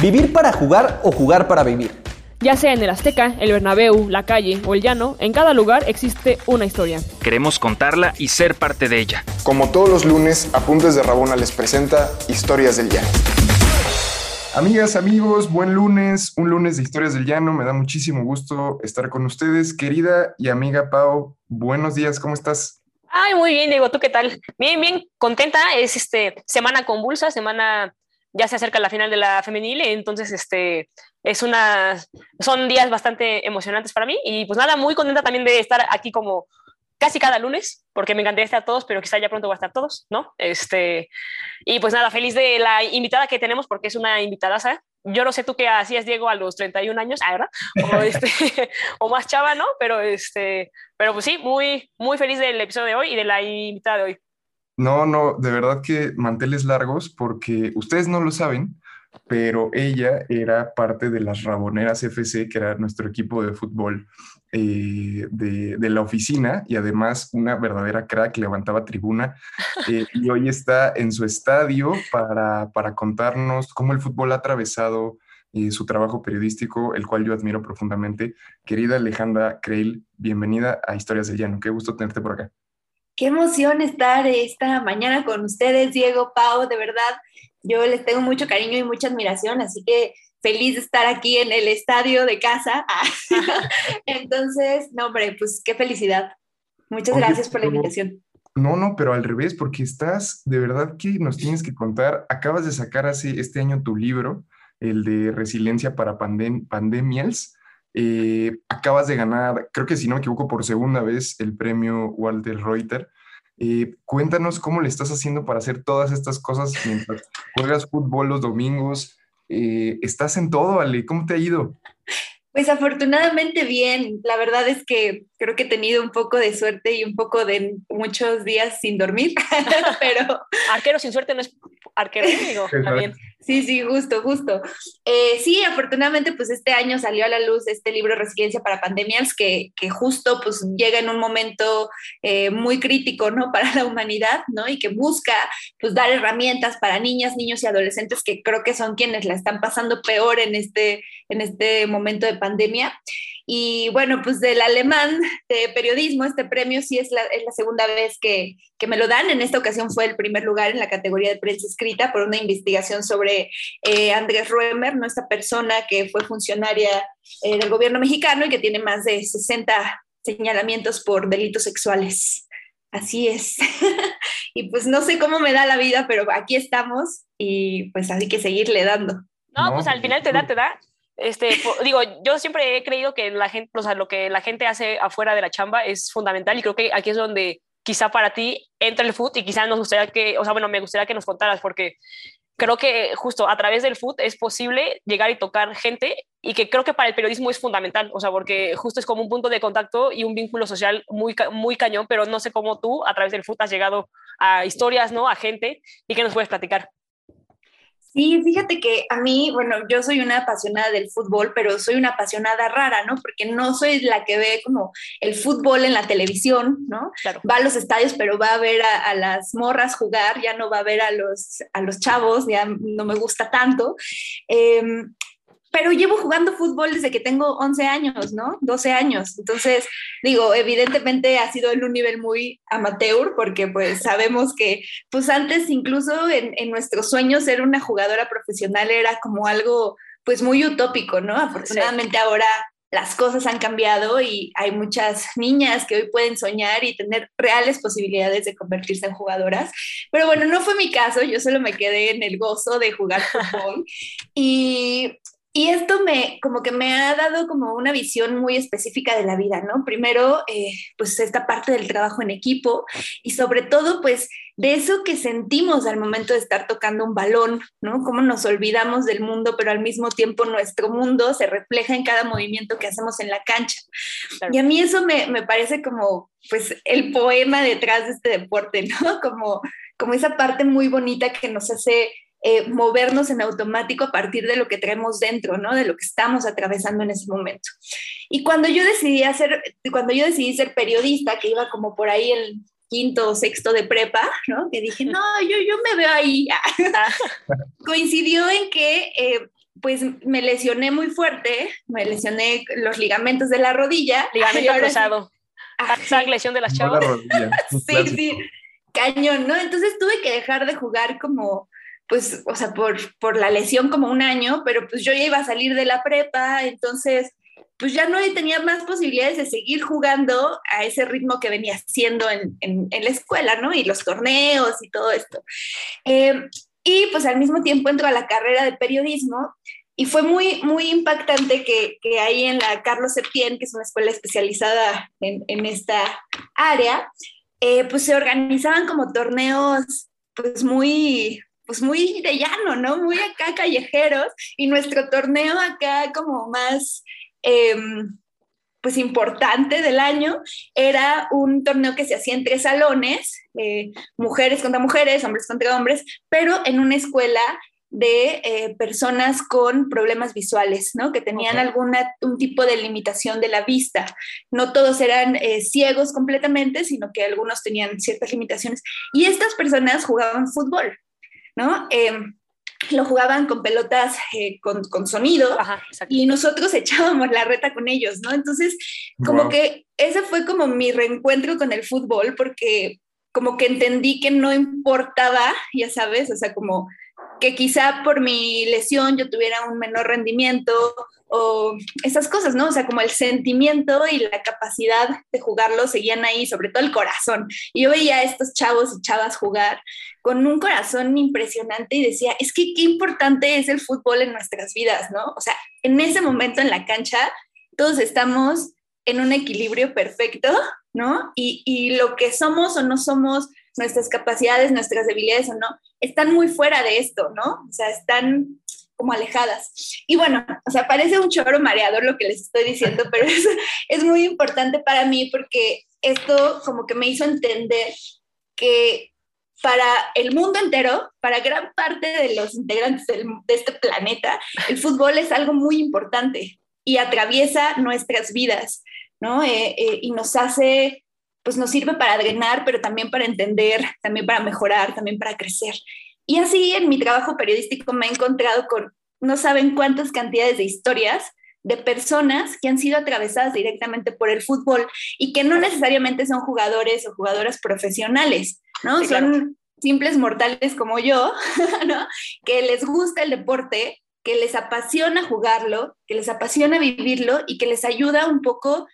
¿Vivir para jugar o jugar para vivir? Ya sea en el Azteca, el Bernabéu, la calle o el llano, en cada lugar existe una historia. Queremos contarla y ser parte de ella. Como todos los lunes, Apuntes de Rabona les presenta Historias del Llano. Amigas, amigos, buen lunes, un lunes de Historias del Llano. Me da muchísimo gusto estar con ustedes. Querida y amiga Pau, buenos días, ¿cómo estás? Ay, muy bien, Diego, ¿tú qué tal? Bien, bien, contenta. Es este semana convulsa, semana ya se acerca la final de la femenil, entonces este es una son días bastante emocionantes para mí y pues nada, muy contenta también de estar aquí como casi cada lunes, porque me encantaría estar todos, pero quizá ya pronto va a estar todos, ¿no? Este, y pues nada, feliz de la invitada que tenemos, porque es una invitada, Yo no sé tú qué hacías, Diego, a los 31 años, ¿ah, ¿verdad? O, este, o más chava, ¿no? Pero, este, pero pues sí, muy, muy feliz del episodio de hoy y de la invitada de hoy. No, no, de verdad que manteles largos, porque ustedes no lo saben, pero ella era parte de las Raboneras FC, que era nuestro equipo de fútbol eh, de, la oficina y además una verdadera crack, levantaba tribuna eh, y hoy está en su estadio para, contarnos cómo el fútbol ha atravesado eh, su trabajo periodístico, el cual yo admiro profundamente. Querida Alejandra Creil, bienvenida a Historias del Llano, qué gusto tenerte por acá. Qué emoción estar esta mañana con ustedes, Diego, Pau, de verdad yo les tengo mucho cariño y mucha admiración, así que feliz de estar aquí en el estadio de casa. Entonces, no, hombre, pues qué felicidad. Muchas gracias por la invitación. No, no, pero al revés, porque estás, de verdad que nos tienes que contar, acabas de sacar hace este año tu libro, el de Resiliencia para Pandemias. Eh, acabas de ganar, creo que si no me equivoco, por segunda vez el premio Walter Reuter. Eh, cuéntanos cómo le estás haciendo para hacer todas estas cosas mientras juegas fútbol los domingos. Eh, estás en todo, Ale. ¿Cómo te ha ido? Pues afortunadamente bien. La verdad es que creo que he tenido un poco de suerte y un poco de muchos días sin dormir, pero... Arquero sin suerte no es arquero, digo, también. Sí, sí, justo, justo. Eh, sí, afortunadamente, pues este año salió a la luz este libro Resiliencia para Pandemias, que, que justo pues llega en un momento eh, muy crítico, ¿no? Para la humanidad, ¿no? Y que busca pues dar herramientas para niñas, niños y adolescentes que creo que son quienes la están pasando peor en este, en este momento de pandemia. Y bueno, pues del alemán de periodismo, este premio sí es la, es la segunda vez que, que, me lo dan. En esta ocasión fue el primer lugar en la categoría de prensa escrita por una investigación sobre eh, Andrés Ruemer, ¿no? esta persona que fue funcionaria eh, del gobierno mexicano y que tiene más de 60 señalamientos por delitos sexuales. Así es. y pues no sé cómo me da la vida, pero aquí estamos y pues hay que seguirle dando. No, pues al final te da, te da. Este, digo, yo siempre he creído que la gente, o sea, lo que la gente hace afuera de la chamba es fundamental y creo que aquí es donde quizá para ti entra el foot y quizá nos gustaría que, o sea, bueno, me gustaría que nos contaras porque creo que justo a través del foot es posible llegar y tocar gente y que creo que para el periodismo es fundamental, o sea, porque justo es como un punto de contacto y un vínculo social muy, muy cañón, pero no sé cómo tú a través del foot has llegado a historias, ¿no? A gente y que nos puedes platicar. Sí, fíjate que a mí, bueno, yo soy una apasionada del fútbol, pero soy una apasionada rara, ¿no? Porque no soy la que ve como el fútbol en la televisión, ¿no? Va a los estadios, pero va a ver a, las morras jugar, ya no va a ver a los, a los chavos, ya no me gusta tanto. Em, pero llevo jugando fútbol desde que tengo 11 años, ¿no? 12 años. Entonces, digo, evidentemente ha sido en un nivel muy amateur, porque pues sabemos que, pues antes incluso en, en nuestros sueños ser una jugadora profesional era como algo pues muy utópico, ¿no? Afortunadamente ahora las cosas han cambiado y hay muchas niñas que hoy pueden soñar y tener reales posibilidades de convertirse en jugadoras. Pero bueno, no fue mi caso, yo solo me quedé en el gozo de jugar fútbol. Y y esto me, como que me ha dado como una visión muy específica de la vida, ¿no? Primero, eh, pues esta parte del trabajo en equipo y sobre todo, pues de eso que sentimos al momento de estar tocando un balón, ¿no? Cómo nos olvidamos del mundo, pero al mismo tiempo nuestro mundo se refleja en cada movimiento que hacemos en la cancha. Y a mí eso me, me, parece como, pues, el poema detrás de este deporte, ¿no? Como, como esa parte muy bonita que nos hace eh, movernos en automático a partir de lo que traemos dentro, ¿no? De lo que estamos atravesando en ese momento. Y cuando yo decidí hacer, cuando yo decidí ser periodista, que iba como por ahí el quinto o sexto de prepa, ¿no? Que dije, no, yo, yo me veo ahí. Coincidió en que eh, pues me lesioné muy fuerte, me lesioné los ligamentos de la rodilla. Ligamento cruzado. Ajá. lesión de las chavas. sí, sí, cañón, ¿no? Entonces tuve que dejar de jugar como, pues, o sea, por, por la lesión como un año, pero pues yo ya iba a salir de la prepa, entonces pues ya no tenía más posibilidades de seguir jugando a ese ritmo que venía haciendo en, en, la escuela, ¿no? Y los torneos y todo esto. Eh, y pues al mismo tiempo entro a la carrera de periodismo y fue muy, muy impactante que, que ahí en la Carlos Septién, que es una escuela especializada en, en esta área, eh, pues se organizaban como torneos pues muy, pues muy de llano, ¿no? Muy acá callejeros y nuestro torneo acá como más... Em, pues importante del año era un torneo que se hacía en tres salones, eh, mujeres contra mujeres, hombres contra hombres, pero en una escuela de eh, personas con problemas visuales, ¿no? Que tenían algún un tipo de limitación de la vista. No todos eran eh, ciegos completamente, sino que algunos tenían ciertas limitaciones. Y estas personas jugaban fútbol, ¿no? Em, lo jugaban con pelotas eh, con, con, sonido y nosotros echábamos la reta con ellos, ¿no? Entonces, como que ese fue como mi reencuentro con el fútbol, porque como que entendí que no importaba, ya sabes, o sea, como que quizá por mi lesión yo tuviera un menor rendimiento o esas cosas, ¿no? O sea, como el sentimiento y la capacidad de jugarlo seguían ahí, sobre todo el corazón. Y yo veía a estos chavos y chavas jugar con un corazón impresionante y decía, es que qué importante es el fútbol en nuestras vidas, ¿no? O sea, en ese momento en la cancha, todos estamos en un equilibrio perfecto, ¿no? Y, y lo que somos o no somos nuestras capacidades, nuestras debilidades o no, están muy fuera de esto, ¿no? O sea, están como alejadas. Y bueno, o sea, parece un choro mareador lo que les estoy diciendo, pero es, es muy importante para mí porque esto como que me hizo entender que para el mundo entero, para gran parte de los integrantes de este planeta, el fútbol es algo muy importante y atraviesa nuestras vidas, ¿no? Eh, eh, y nos hace pues nos sirve para drenar, pero también para entender, también para mejorar, también para crecer. Y así en mi trabajo periodístico me he encontrado con no saben cuántas cantidades de historias de personas que han sido atravesadas directamente por el fútbol y que no necesariamente son jugadores o jugadoras profesionales, ¿no? son simples mortales como yo, ¿no? Que les gusta el deporte, que les apasiona jugarlo, que les apasiona vivirlo y que les ayuda un poco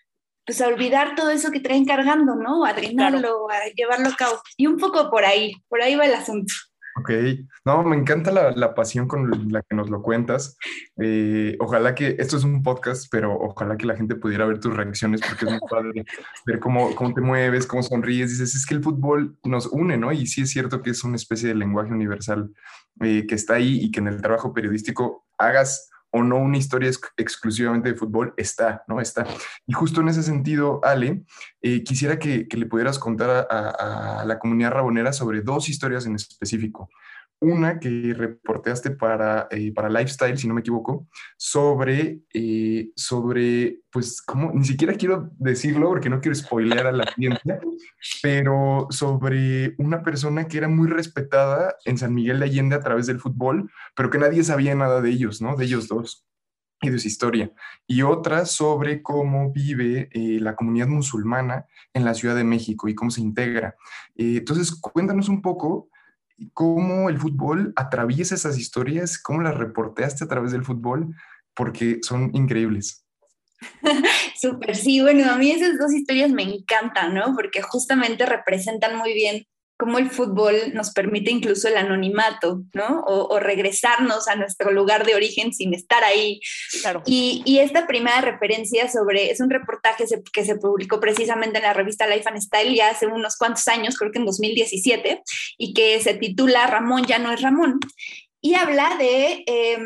pues a olvidar todo eso que traen cargando, ¿no? A drenarlo, a llevarlo a cabo. Y un poco por ahí, por ahí va el asunto. Ok, no, me encanta la, pasión con la que nos lo cuentas. Eh, ojalá que, esto es un podcast, pero ojalá que la gente pudiera ver tus reacciones porque es muy padre ver cómo, cómo te mueves, cómo sonríes. Dices, es que el fútbol nos une, ¿no? Y sí es cierto que es una especie de lenguaje universal eh, que está ahí y que en el trabajo periodístico hagas o no una historia exclusivamente de fútbol, está, ¿no? Está. Y justo en ese sentido, Ale, eh, quisiera que, le pudieras contar a, la comunidad rabonera sobre dos historias en específico una que reporteaste para, eh, para Lifestyle, si no me equivoco, sobre, eh, sobre, pues, como, ni siquiera quiero decirlo porque no quiero spoilear a la audiencia, pero sobre una persona que era muy respetada en San Miguel de Allende a través del fútbol, pero que nadie sabía nada de ellos, ¿no? De ellos dos y de su historia. Y otra sobre cómo vive eh, la comunidad musulmana en la Ciudad de México y cómo se integra. entonces, cuéntanos un poco cómo el fútbol atraviesa esas historias, cómo las reporteaste a través del fútbol, porque son increíbles. Súper, sí, bueno, a mí esas dos historias me encantan, ¿no? Porque justamente representan muy bien cómo el fútbol nos permite incluso el anonimato, ¿no? O, regresarnos a nuestro lugar de origen sin estar ahí. Claro. Y, y, esta primera referencia sobre, es un reportaje que se publicó precisamente en la revista Life and Style ya hace unos cuantos años, creo que en 2017, y que se titula Ramón ya no es Ramón. Y habla de eh,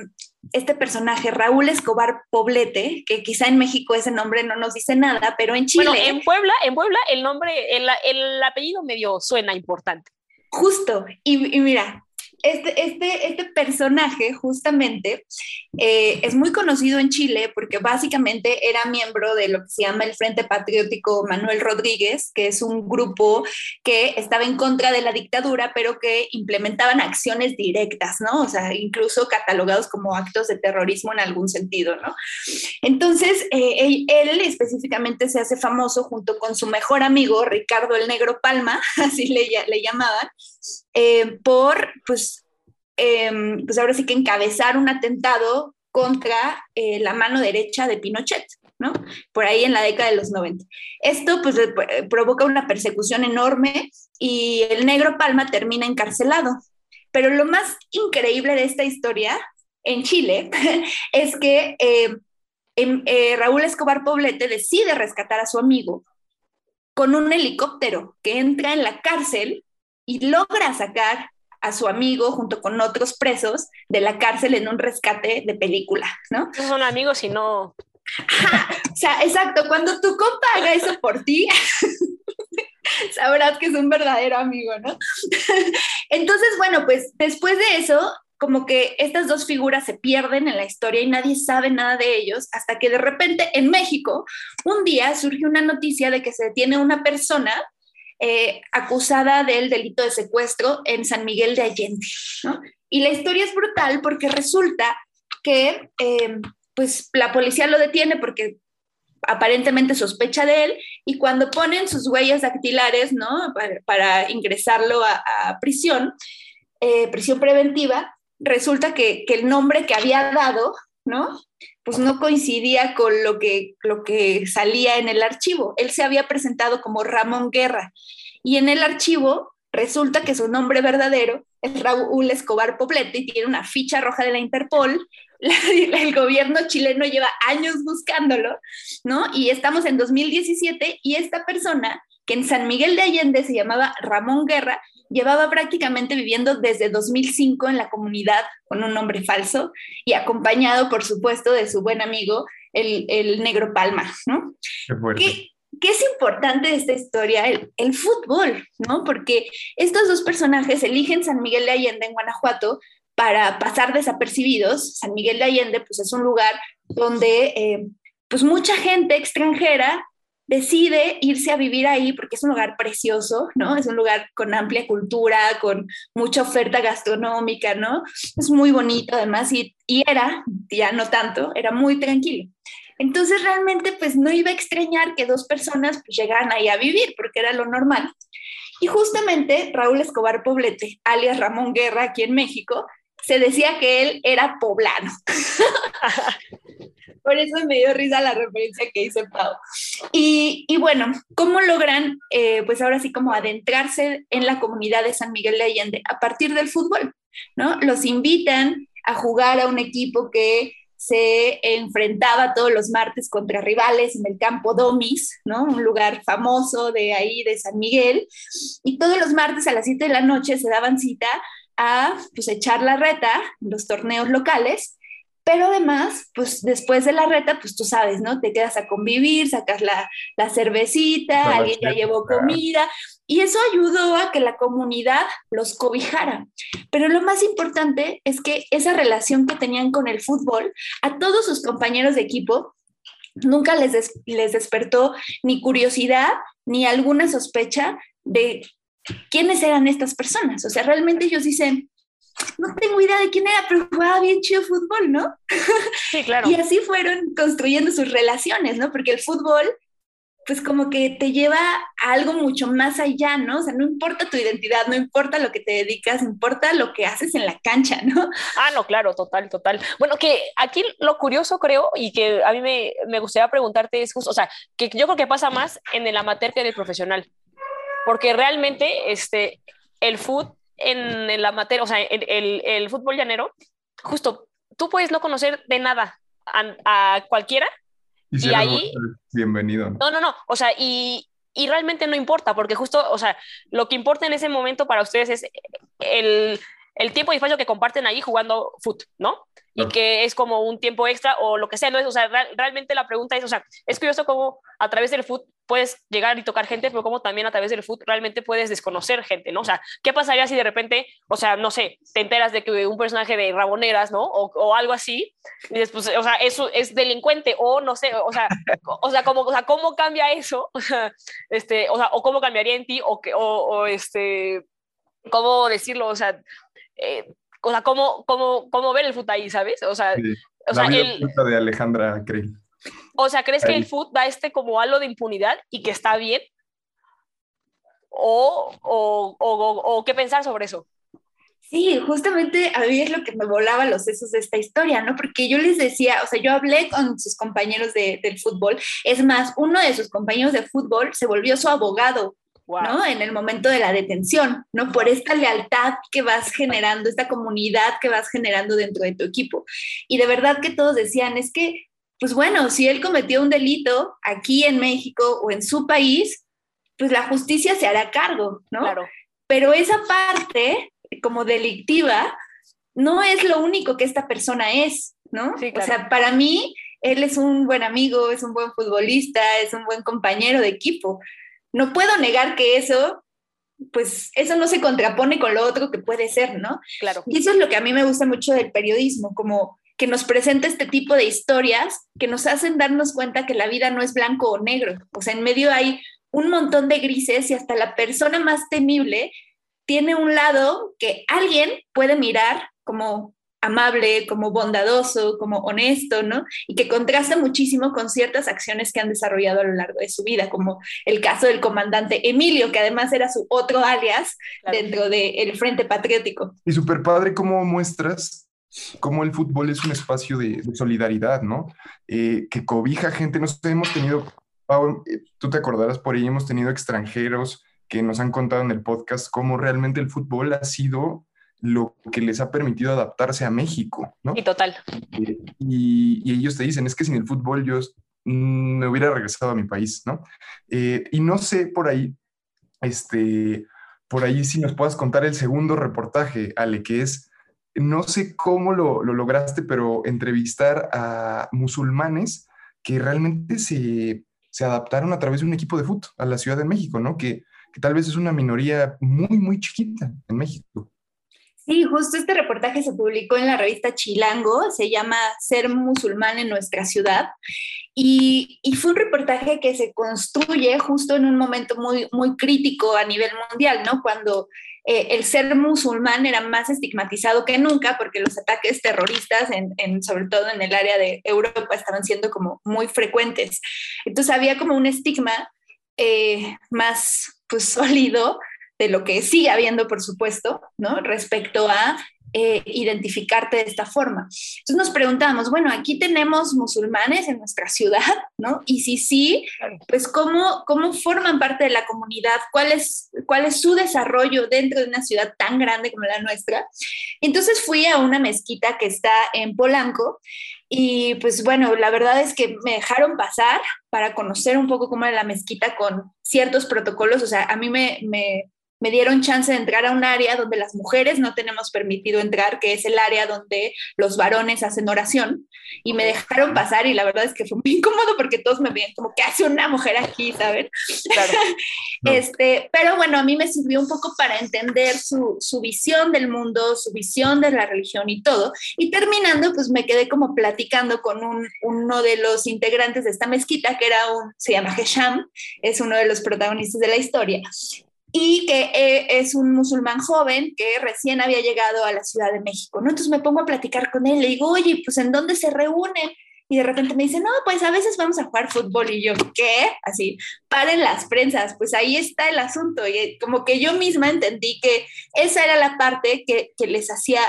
este personaje, Raúl Escobar Poblete, que quizá en México ese nombre no nos dice nada, pero en Chile. Bueno, en Puebla, en Puebla el nombre, el, el apellido medio suena importante. Justo, y, mira, este, este, este personaje justamente eh, es muy conocido en Chile porque básicamente era miembro de lo que se llama el Frente Patriótico Manuel Rodríguez, que es un grupo que estaba en contra de la dictadura, pero que implementaban acciones directas, ¿no? O sea, incluso catalogados como actos de terrorismo en algún sentido, ¿no? Entonces, eh, él, específicamente se hace famoso junto con su mejor amigo, Ricardo el Negro Palma, así le, le llamaban, eh, por, pues, em, pues ahora sí que encabezar un atentado contra eh, la mano derecha de Pinochet, ¿no? Por ahí en la década de los 90. Esto pues provoca una persecución enorme y el negro Palma termina encarcelado. Pero lo más increíble de esta historia en Chile es que eh, em, Raúl Escobar Poblete decide rescatar a su amigo con un helicóptero que entra en la cárcel y logra sacar a su amigo junto con otros presos de la cárcel en un rescate de película, ¿no? son amigos y no... o sea, exacto, cuando tu compa haga eso por ti, sabrás que es un verdadero amigo, ¿no? Entonces, bueno, pues después de eso, como que estas dos figuras se pierden en la historia y nadie sabe nada de ellos, hasta que de repente en México, un día surge una noticia de que se detiene una persona eh, acusada del delito de secuestro en San Miguel de Allende. Y la historia es brutal porque resulta que eh, pues la policía lo detiene porque aparentemente sospecha de él y cuando ponen sus huellas dactilares ¿no? para, ingresarlo a, prisión, eh, prisión preventiva, resulta que, el nombre que había dado, ¿no? Pues no coincidía con lo que, lo que salía en el archivo. Él se había presentado como Ramón Guerra y en el archivo resulta que su nombre verdadero es Raúl Escobar Poblete y tiene una ficha roja de la Interpol. el gobierno chileno lleva años buscándolo, ¿no? Y estamos en 2017 y esta persona, que en San Miguel de Allende se llamaba Ramón Guerra, llevaba prácticamente viviendo desde 2005 en la comunidad con un nombre falso y acompañado, por supuesto, de su buen amigo, el, Negro Palma, ¿no? Qué, ¿Qué es importante de esta historia? El, el, fútbol, ¿no? Porque estos dos personajes eligen San Miguel de Allende en Guanajuato para pasar desapercibidos. San Miguel de Allende, pues es un lugar donde, eh, pues mucha gente extranjera decide irse a vivir ahí porque es un lugar precioso, ¿no? Es un lugar con amplia cultura, con mucha oferta gastronómica, ¿no? Es muy bonito además y, era, ya no tanto, era muy tranquilo. Entonces realmente pues no iba a extrañar que dos personas pues, llegaran ahí a vivir porque era lo normal. Y justamente Raúl Escobar Poblete, alias Ramón Guerra aquí en México, se decía que él era poblano. Por eso me dio risa la referencia que hice Pau. Y, bueno, ¿cómo logran, eh, pues ahora sí, como adentrarse en la comunidad de San Miguel de Allende a partir del fútbol? ¿no? Los invitan a jugar a un equipo que se enfrentaba todos los martes contra rivales en el campo Domis, ¿no? Un lugar famoso de ahí, de San Miguel. Y todos los martes a las 7 de la noche se daban cita a pues, echar la reta en los torneos locales pero además, pues después de la reta, pues tú sabes, ¿no? Te quedas a convivir, sacas la, la cervecita, alguien ya llevó comida, y eso ayudó a que la comunidad los cobijara. Pero lo más importante es que esa relación que tenían con el fútbol, a todos sus compañeros de equipo, nunca les, les despertó ni curiosidad ni alguna sospecha de quiénes eran estas personas. O sea, realmente ellos dicen, no tengo idea de quién era, pero jugaba bien chido fútbol, ¿no? Sí, claro. y así fueron construyendo sus relaciones, ¿no? Porque el fútbol, pues como que te lleva a algo mucho más allá, ¿no? O sea, no importa tu identidad, no importa lo que te dedicas, importa lo que haces en la cancha, ¿no? Ah, no, claro, total, total. Bueno, que aquí lo curioso creo y que a mí me, me gustaría preguntarte es justo, o sea, que yo creo que pasa más en el amateur que en el profesional, porque realmente este, el fútbol en, la materia, o sea, el, el, fútbol llanero, justo, tú puedes no conocer de nada a, cualquiera y, ahí... Bienvenido. No, no, no, o sea, y, y realmente no importa, porque justo, o sea, lo que importa en ese momento para ustedes es el, el tiempo y espacio que comparten ahí jugando foot, ¿no? Y que es como un tiempo extra o lo que sea, ¿no? Es, o sea, realmente la pregunta es, o sea, es curioso cómo a través del foot puedes llegar y tocar gente, pero como también a través del foot realmente puedes desconocer gente, ¿no? O sea, ¿qué pasaría si de repente, o sea, no sé, te enteras de que un personaje de Raboneras, ¿no? O, o algo así, y después, o sea, eso es delincuente, o no sé, o sea, o sea, ¿cómo, o sea, ¿cómo cambia eso? O sea, este, o sea, o cómo cambiaría en ti, o, que, o, o este, ¿cómo decirlo? O sea, eh, o sea, ¿cómo, cómo, cómo ver el foot ahí, ¿sabes? O sea, o sea el, de Alejandra Krill. O sea, ¿crees que el foot da este como halo de impunidad y que está bien? ¿O, o, o, o qué pensar sobre eso? Sí, justamente a mí es lo que me volaba los sesos de esta historia, ¿no? Porque yo les decía, o sea, yo hablé con sus compañeros de, del fútbol, es más, uno de sus compañeros de fútbol se volvió su abogado ¿no? En el momento de la detención, ¿no? Por esta lealtad que vas generando, esta comunidad que vas generando dentro de tu equipo. Y de verdad que todos decían, es que, pues bueno, si él cometió un delito aquí en México o en su país, pues la justicia se hará cargo, ¿no? Claro. Pero esa parte como delictiva no es lo único que esta persona es, ¿no? O sea, para mí, él es un buen amigo, es un buen futbolista, es un buen compañero de equipo, no puedo negar que eso, pues eso no se contrapone con lo otro que puede ser, ¿no? Claro. Y eso es lo que a mí me gusta mucho del periodismo, como que nos presenta este tipo de historias que nos hacen darnos cuenta que la vida no es blanco o negro. O sea, en medio hay un montón de grises y hasta la persona más temible tiene un lado que alguien puede mirar como amable, como bondadoso, como honesto, ¿no? Y que contrasta muchísimo con ciertas acciones que han desarrollado a lo largo de su vida, como el caso del comandante Emilio, que además era su otro alias dentro del Frente Patriótico. Y súper padre cómo muestras cómo el fútbol es un espacio de, solidaridad, ¿no? Eh, que cobija gente, nos hemos tenido, eh, tú te acordarás por ahí, hemos tenido extranjeros que nos han contado en el podcast cómo realmente el fútbol ha sido lo que les ha permitido adaptarse a México, ¿no? Y total. Eh, y, ellos te dicen, es que sin el fútbol yo me hubiera regresado a mi país, ¿no? Eh, y no sé por ahí, este, por ahí si nos puedas contar el segundo reportaje, Ale, que es, no sé cómo lo, lograste, pero entrevistar a musulmanes que realmente se, adaptaron a través de un equipo de fútbol a la Ciudad de México, ¿no? Que, que tal vez es una minoría muy, muy chiquita en México. Sí, justo este reportaje se publicó en la revista Chilango, se llama Ser musulmán en nuestra ciudad, y, fue un reportaje que se construye justo en un momento muy, muy crítico a nivel mundial, ¿no? Cuando eh, el ser musulmán era más estigmatizado que nunca, porque los ataques terroristas, sobre todo en el área de Europa, estaban siendo como muy frecuentes. Entonces había como un estigma eh, más pues sólido de lo que sigue habiendo, por supuesto, ¿no? Respecto a eh, identificarte de esta forma. Entonces nos preguntamos, bueno, aquí tenemos musulmanes en nuestra ciudad, ¿no? Y si sí, pues cómo, cómo forman parte de la comunidad, ¿Cuál es, cuál es su desarrollo dentro de una ciudad tan grande como la nuestra. Entonces fui a una mezquita que está en Polanco y pues bueno, la verdad es que me dejaron pasar para conocer un poco cómo era la mezquita con ciertos protocolos, o sea, a mí me, me me dieron chance de entrar a un área donde las mujeres no tenemos permitido entrar, que es el área donde los varones hacen oración, y me dejaron pasar y la verdad es que fue muy incómodo porque todos me veían como que hace una mujer aquí, ¿saben? este, pero bueno, a mí me sirvió un poco para entender su, su, visión del mundo, su visión de la religión y todo, y terminando, pues me quedé como platicando con un, uno de los integrantes de esta mezquita, que era un, se llama Hesham, es uno de los protagonistas de la historia, y que eh, es un musulmán joven que recién había llegado a la Ciudad de México, ¿no? Entonces me pongo a platicar con él, le digo, oye, pues ¿en dónde se reúnen? Y de repente me dice, no, pues a veces vamos a jugar fútbol. Y yo, ¿qué? Así, paren las prensas, pues ahí está el asunto. Y como que yo misma entendí que esa era la parte que, que les hacía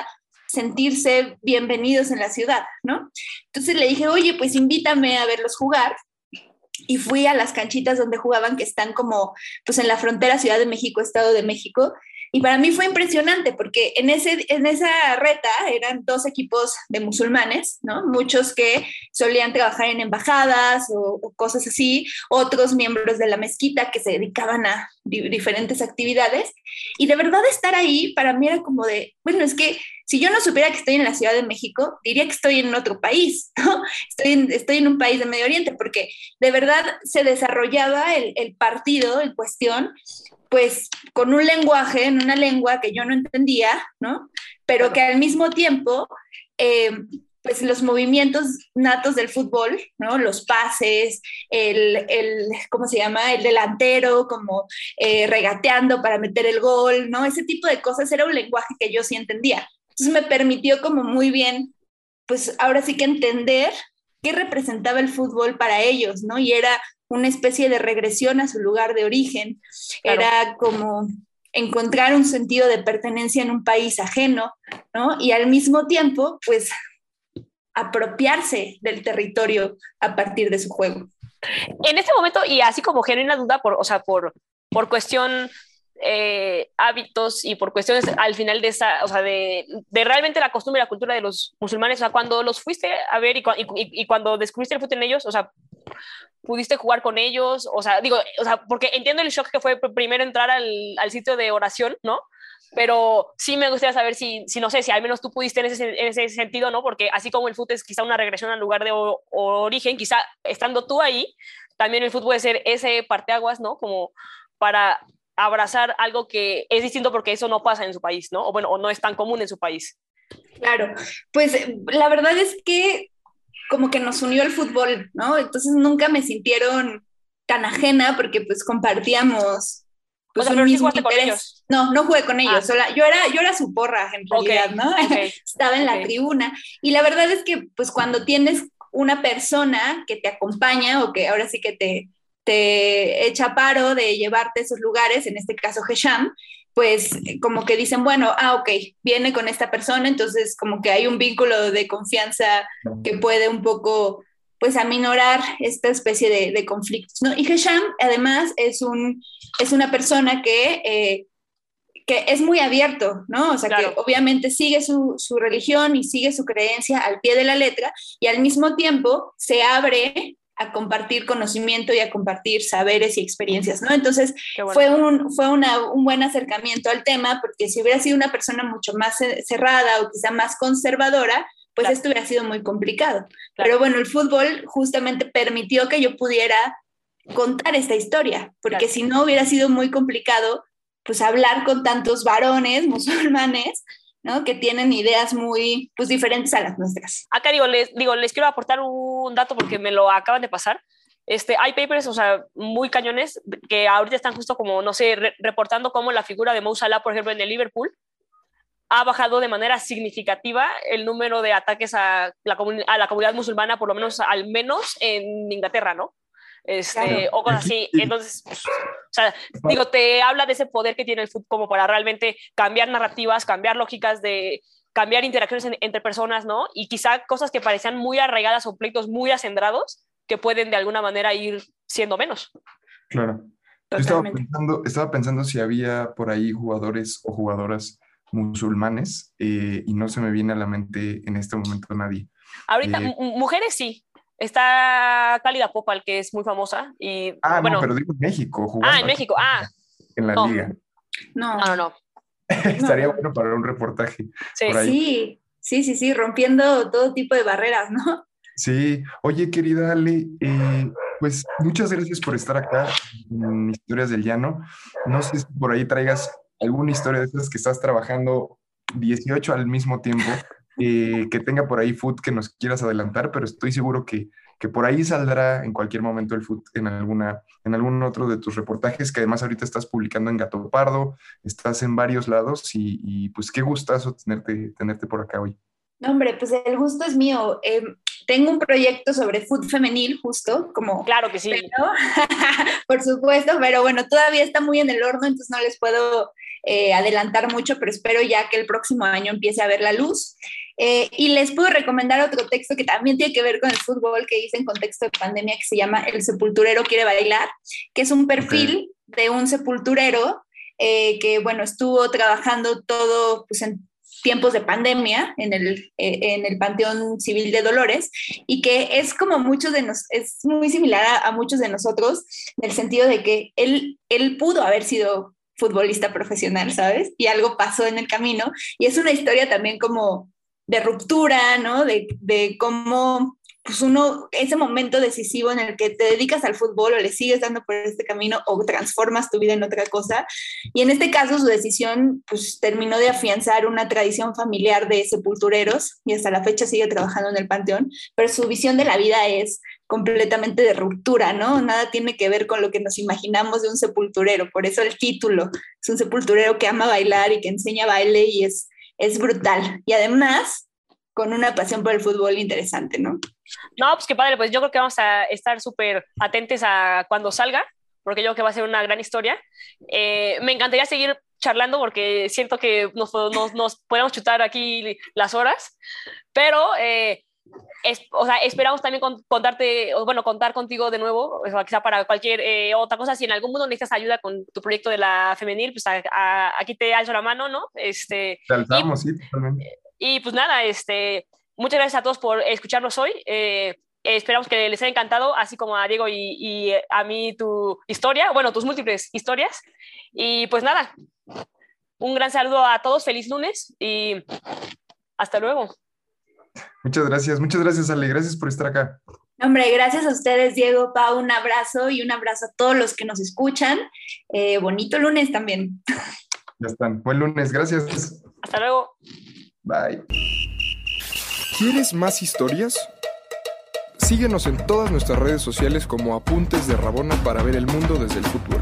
sentirse bienvenidos en la ciudad, ¿no? Entonces le dije, oye, pues invítame a verlos jugar y fui a las canchitas donde jugaban, que están como pues en la frontera Ciudad de México, Estado de México, Y para mí fue impresionante porque en, ese, en esa reta eran dos equipos de musulmanes, ¿no? Muchos que solían trabajar en embajadas o, cosas así, otros miembros de la mezquita que se dedicaban a diferentes actividades. Y de verdad estar ahí para mí era como de, bueno, es que si yo no supiera que estoy en la Ciudad de México, diría que estoy en otro país, ¿no? Estoy en, estoy en un país de Medio Oriente, porque de verdad se desarrollaba el, el partido en cuestión pues con un lenguaje, en una lengua que yo no entendía, ¿no? Pero que al mismo tiempo, eh, pues los movimientos natos del fútbol, ¿no? Los pases, el, el ¿cómo se llama? El delantero, como eh, regateando para meter el gol, ¿no? Ese tipo de cosas era un lenguaje que yo sí entendía. Entonces me permitió como muy bien, pues ahora sí que entender qué representaba el fútbol para ellos, ¿no? Y era una especie de regresión a su lugar de origen, era como encontrar un sentido de pertenencia en un país ajeno, ¿no? Y al mismo tiempo, pues, apropiarse del territorio a partir de su juego. En este momento, y así como genuina duda, por, o sea, por, por cuestión eh, hábitos y por cuestiones al final de esa, o sea, de, de, realmente la costumbre y la cultura de los musulmanes, o sea, cuando los fuiste a ver y, cuando descubriste el fútbol en ellos, o sea, pudiste jugar con ellos, o sea, digo, o sea, porque entiendo el shock que fue primero entrar al, al sitio de oración, ¿no? Pero sí me gustaría saber si, si, no sé, si al menos tú pudiste en ese, en ese sentido, ¿no? Porque así como el fútbol es quizá una regresión al lugar de origen, quizá estando tú ahí, también el fútbol puede ser ese parteaguas, ¿no? Como para abrazar algo que es distinto porque eso no pasa en su país, ¿no? O bueno, o no es tan común en su país. Claro, pues la verdad es que como que nos unió el fútbol, ¿no? Entonces nunca me sintieron tan ajena porque pues compartíamos pues, o sea, un mismo con ellos. No, no jugué con ellos, ah. yo, era, yo era su porra en realidad, ¿no? Estaba en la tribuna y la verdad es que pues cuando tienes una persona que te acompaña o que ahora sí que te, te echa paro de llevarte a esos lugares, en este caso Hesham, pues como que dicen, bueno, ah, ok, viene con esta persona, entonces como que hay un vínculo de confianza que puede un poco, pues, aminorar esta especie de, conflictos, ¿no? Y Hesham, además, es, un, es una persona que, eh, que es muy abierto, ¿no? O sea, que obviamente sigue su, su religión y sigue su creencia al pie de la letra y al mismo tiempo se abre a compartir conocimiento y a compartir saberes y experiencias, ¿no? Entonces fue, un, fue un buen acercamiento al tema, porque si hubiera sido una persona mucho más cerrada o quizá más conservadora, pues esto hubiera sido muy complicado. Pero bueno, el fútbol justamente permitió que yo pudiera contar esta historia, porque si no hubiera sido muy complicado, pues hablar con tantos varones musulmanes ¿no? que tienen ideas muy pues, diferentes a las nuestras. Acá digo les, digo, les quiero aportar un dato porque me lo acaban de pasar. Este, hay papers, o sea, muy cañones, que ahorita están justo como, no sé, reportando cómo la figura de Mo Salah, por ejemplo, en el Liverpool, ha bajado de manera significativa el número de ataques a la, a la comunidad musulmana, por lo menos, al menos en Inglaterra, ¿no? Este, o cosas así. Entonces, pues, o sea, digo, te habla de ese poder que tiene el fútbol como para realmente cambiar narrativas, cambiar lógicas de cambiar interacciones entre personas, ¿no? Y quizá cosas que parecían muy arraigadas o pleitos muy acendrados que pueden de alguna manera ir siendo menos. Claro. Yo estaba pensando, estaba pensando si había por ahí jugadores o jugadoras musulmanes eh, y no se me viene a la mente en este momento nadie. Ahorita, eh, mujeres sí, Está Cálida Popal, que es muy famosa. Y, ah, bueno, no, pero digo en México. ah, en México, ah. En la liga. No, no, no. Estaría bueno para un reportaje. Sí. sí, sí, sí, sí, rompiendo todo tipo de barreras, ¿no? Sí. Oye, querida Ale, eh, pues muchas gracias por estar acá en Historias del Llano. No sé si por ahí traigas alguna historia de esas que estás trabajando 18 al mismo tiempo eh, que tenga por ahí food que nos quieras adelantar, pero estoy seguro que, que por ahí saldrá en cualquier momento el food en, alguna, en algún otro de tus reportajes, que además ahorita estás publicando en Gato Pardo, estás en varios lados y, pues qué gustazo tenerte, tenerte por acá hoy. No, hombre, pues el gusto es mío. Em, tengo un proyecto sobre food femenil, justo, como... Claro que sí. por supuesto, pero bueno, todavía está muy en el horno, entonces no les puedo eh, adelantar mucho, pero espero ya que el próximo año empiece a ver la luz. Eh, y les puedo recomendar otro texto que también tiene que ver con el fútbol que hice en contexto de pandemia que se llama El sepulturero quiere bailar, que es un perfil de un sepulturero eh, que, bueno, estuvo trabajando todo pues, en tiempos de pandemia en el, eh, en el Panteón Civil de Dolores y que es como muchos de nos, es muy similar a, muchos de nosotros en el sentido de que él, él pudo haber sido futbolista profesional, ¿sabes? Y algo pasó en el camino y es una historia también como de ruptura, ¿no? De, de cómo pues uno, ese momento decisivo en el que te dedicas al fútbol o le sigues dando por este camino o transformas tu vida en otra cosa. Y en este caso su decisión pues terminó de afianzar una tradición familiar de sepultureros y hasta la fecha sigue trabajando en el panteón, pero su visión de la vida es completamente de ruptura, ¿no? Nada tiene que ver con lo que nos imaginamos de un sepulturero, por eso el título es un sepulturero que ama bailar y que enseña baile y es, es brutal. Y además con una pasión por el fútbol interesante, ¿no? No, pues qué padre, pues yo creo que vamos a estar súper atentos a cuando salga, porque yo creo que va a ser una gran historia. Eh, me encantaría seguir charlando porque siento que nos, nos, podemos chutar aquí las horas, pero eh, o sea, esperamos también contarte, bueno, contar contigo de nuevo, o sea, quizá para cualquier eh, otra cosa. Si en algún mundo necesitas ayuda con tu proyecto de la femenil, pues aquí te alzo la mano, ¿no? Este, te alzamos, sí, totalmente. Y pues nada, este, muchas gracias a todos por escucharnos hoy. Eh, esperamos que les haya encantado, así como a Diego y, a mí tu historia, bueno, tus múltiples historias. Y pues nada, un gran saludo a todos, feliz lunes y hasta luego. Muchas gracias, muchas gracias Ale, gracias por estar acá. Hombre, gracias a ustedes, Diego, Pau, un abrazo y un abrazo a todos los que nos escuchan. Eh, bonito lunes también. Ya están, buen lunes, gracias. Hasta luego. Bye. ¿Quieres más historias? Síguenos en todas nuestras redes sociales como Apuntes de Rabona para ver el mundo desde el fútbol.